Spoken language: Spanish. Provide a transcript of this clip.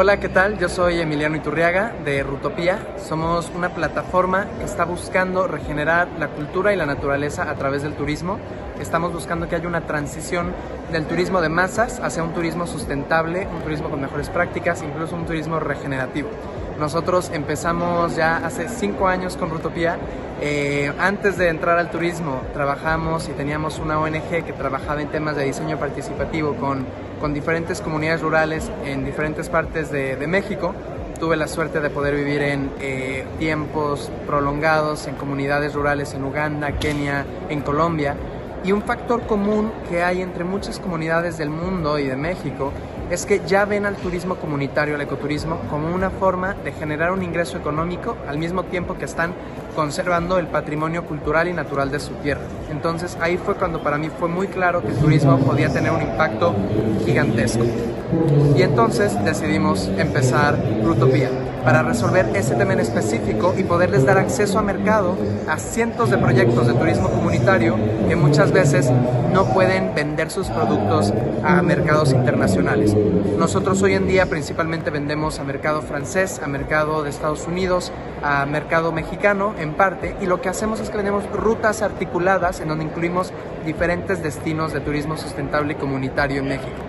Hola, ¿qué tal? Yo soy Emiliano Iturriaga de Rutopía. Somos una plataforma que está buscando regenerar la cultura y la naturaleza a través del turismo. Estamos buscando que haya una transición del turismo de masas hacia un turismo sustentable, un turismo con mejores prácticas, incluso un turismo regenerativo. Nosotros empezamos ya hace cinco años con Rutopía. Eh, antes de entrar al turismo trabajamos y teníamos una ONG que trabajaba en temas de diseño participativo con, con diferentes comunidades rurales en diferentes partes de, México. Tuve la suerte de poder vivir en eh, tiempos prolongados en comunidades rurales en Uganda, Kenia, en Colombia. Y un factor común que hay entre muchas comunidades del mundo y de México es que ya ven al turismo comunitario, al ecoturismo, como una forma de generar un ingreso económico al mismo tiempo que están conservando el patrimonio cultural y natural de su tierra. Entonces ahí fue cuando para mí fue muy claro que el turismo podía tener un impacto gigantesco. Y entonces decidimos empezar Rutopía para resolver ese tema en específico y poderles dar acceso a mercado a cientos de proyectos de turismo comunitario que muchas veces no pueden vender sus productos a mercados internacionales. Nosotros hoy en día principalmente vendemos a mercado francés, a mercado de Estados Unidos, a mercado mexicano en parte y lo que hacemos es que vendemos rutas articuladas en donde incluimos diferentes destinos de turismo sustentable y comunitario en México.